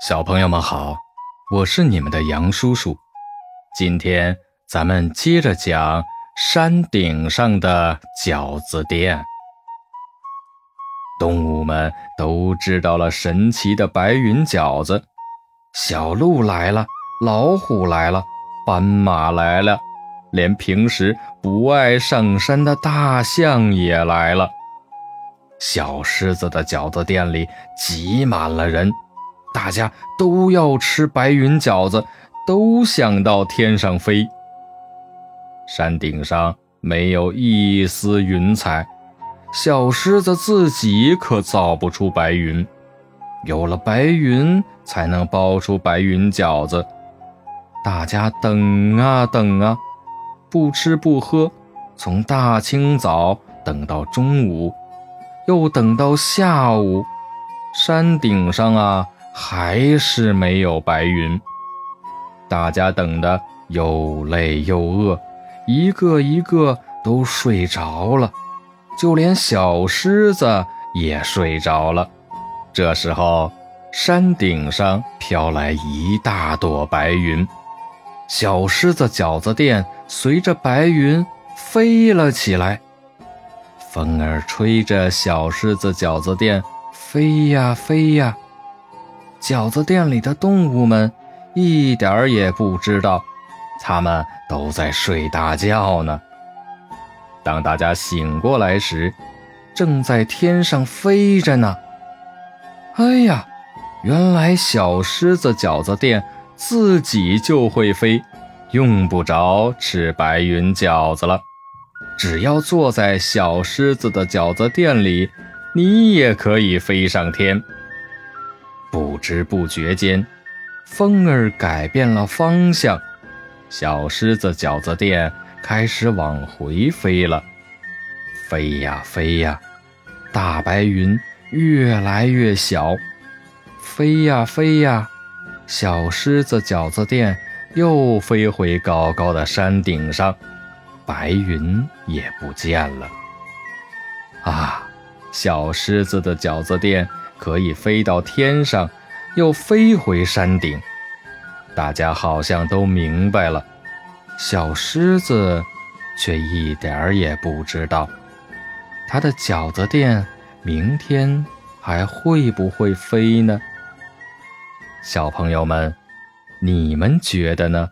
小朋友们好，我是你们的杨叔叔。今天咱们接着讲山顶上的饺子店。动物们都知道了神奇的白云饺子，小鹿来了，老虎来了，斑马来了，连平时不爱上山的大象也来了。小狮子的饺子店里挤满了人。大家都要吃白云饺子，都想到天上飞。山顶上没有一丝云彩，小狮子自己可造不出白云。有了白云，才能包出白云饺子。大家等啊等啊，不吃不喝，从大清早等到中午，又等到下午。山顶上啊。还是没有白云，大家等得又累又饿，一个一个都睡着了，就连小狮子也睡着了。这时候，山顶上飘来一大朵白云，小狮子饺子店随着白云飞了起来，风儿吹着小狮子饺子店飞呀飞呀。饺子店里的动物们一点儿也不知道，他们都在睡大觉呢。当大家醒过来时，正在天上飞着呢。哎呀，原来小狮子饺子店自己就会飞，用不着吃白云饺子了。只要坐在小狮子的饺子店里，你也可以飞上天。不知不觉间，风儿改变了方向，小狮子饺子店开始往回飞了。飞呀飞呀，大白云越来越小。飞呀飞呀，小狮子饺子店又飞回高高的山顶上，白云也不见了。啊，小狮子的饺子店。可以飞到天上，又飞回山顶。大家好像都明白了，小狮子却一点儿也不知道，它的饺子店明天还会不会飞呢？小朋友们，你们觉得呢？